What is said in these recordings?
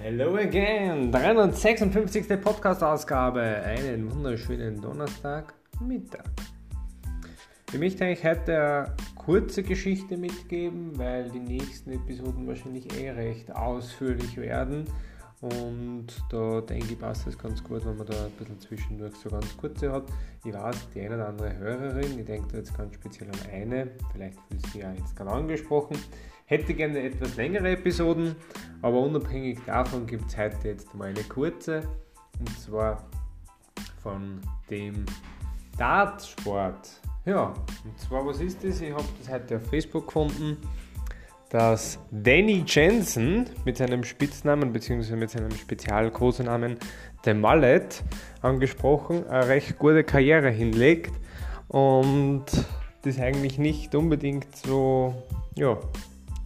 Hello again! 356. Podcast-Ausgabe. Einen wunderschönen Donnerstagmittag. Ich möchte eigentlich heute eine kurze Geschichte mitgeben, weil die nächsten Episoden wahrscheinlich eh recht ausführlich werden. Und da denke ich, passt es ganz gut, wenn man da ein bisschen zwischendurch so ganz kurze hat. Ich weiß, die eine oder andere Hörerin, ich denke da jetzt ganz speziell an eine, vielleicht fühlt sie ja jetzt gerade angesprochen, hätte gerne etwas längere Episoden, aber unabhängig davon gibt es heute jetzt mal eine kurze, und zwar von dem Dartsport. Ja, und zwar, was ist das? Ich habe das heute auf Facebook gefunden dass Danny Jensen mit seinem Spitznamen bzw. mit seinem Spezialkosenamen The Mallet angesprochen eine recht gute Karriere hinlegt und das eigentlich nicht unbedingt so ja,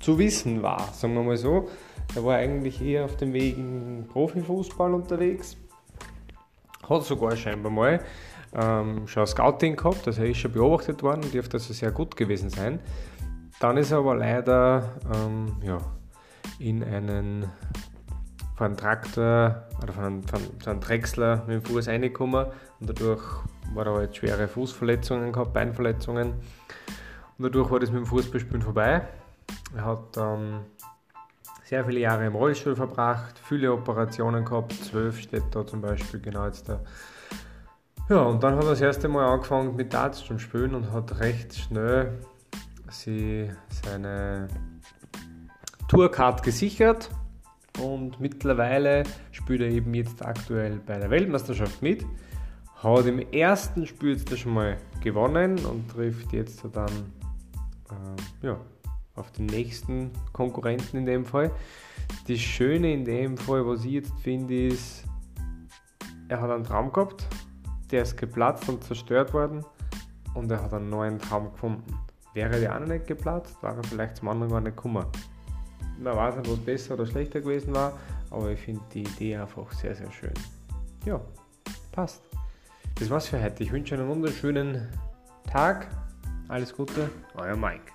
zu wissen war, sagen wir mal so. Er war eigentlich eher auf dem Weg in Profifußball unterwegs, hat sogar scheinbar mal ähm, schon Scouting gehabt, also er ist schon beobachtet worden und dürfte also sehr gut gewesen sein. Dann ist er aber leider ähm, ja, in einen von Traktor oder von von, von Drechsler mit dem Fuß reingekommen und dadurch war er halt schwere Fußverletzungen gehabt, Beinverletzungen und dadurch war das mit dem Fußballspielen vorbei. Er hat dann sehr viele Jahre im Rollstuhl verbracht, viele Operationen gehabt, zwölf steht da zum Beispiel genau jetzt da. Ja, und dann hat er das erste Mal angefangen mit Darts zu spielen und hat recht schnell sie seine Tourcard gesichert und mittlerweile spielt er eben jetzt aktuell bei der Weltmeisterschaft mit. Hat im ersten Spiel jetzt schon mal gewonnen und trifft jetzt dann äh, ja, auf den nächsten Konkurrenten in dem Fall. Das Schöne in dem Fall, was ich jetzt finde, ist, er hat einen Traum gehabt, der ist geplatzt und zerstört worden und er hat einen neuen Traum gefunden. Wäre der eine nicht geplatzt, war er vielleicht zum anderen gar nicht gekommen. Man weiß nicht, was besser oder schlechter gewesen war, aber ich finde die Idee einfach sehr, sehr schön. Ja, passt. Das war's für heute. Ich wünsche einen wunderschönen Tag. Alles Gute, euer Mike.